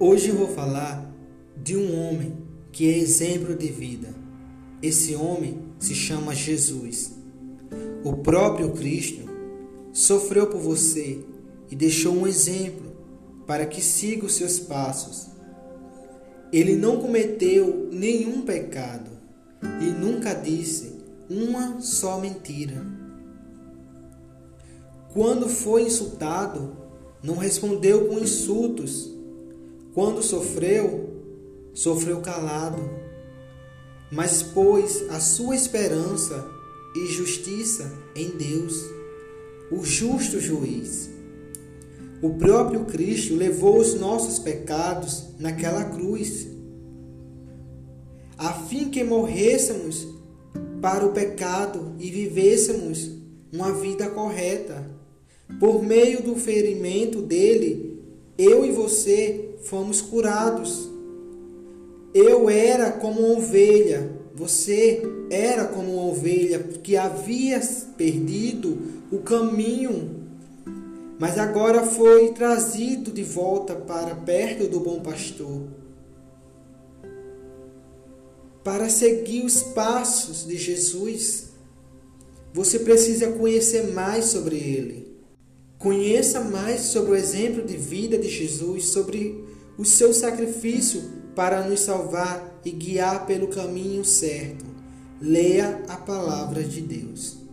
Hoje vou falar de um homem que é exemplo de vida. Esse homem se chama Jesus. O próprio Cristo sofreu por você e deixou um exemplo para que siga os seus passos. Ele não cometeu nenhum pecado e nunca disse uma só mentira. Quando foi insultado, não respondeu com insultos. Quando sofreu, sofreu calado, mas pôs a sua esperança e justiça em Deus, o justo juiz. O próprio Cristo levou os nossos pecados naquela cruz, a fim que morrêssemos para o pecado e vivêssemos uma vida correta. Por meio do ferimento dele, eu e você fomos curados. Eu era como uma ovelha, você era como uma ovelha que havia perdido o caminho, mas agora foi trazido de volta para perto do bom pastor. Para seguir os passos de Jesus, você precisa conhecer mais sobre ele. Conheça mais sobre o exemplo de vida de Jesus, sobre o seu sacrifício para nos salvar e guiar pelo caminho certo. Leia a palavra de Deus.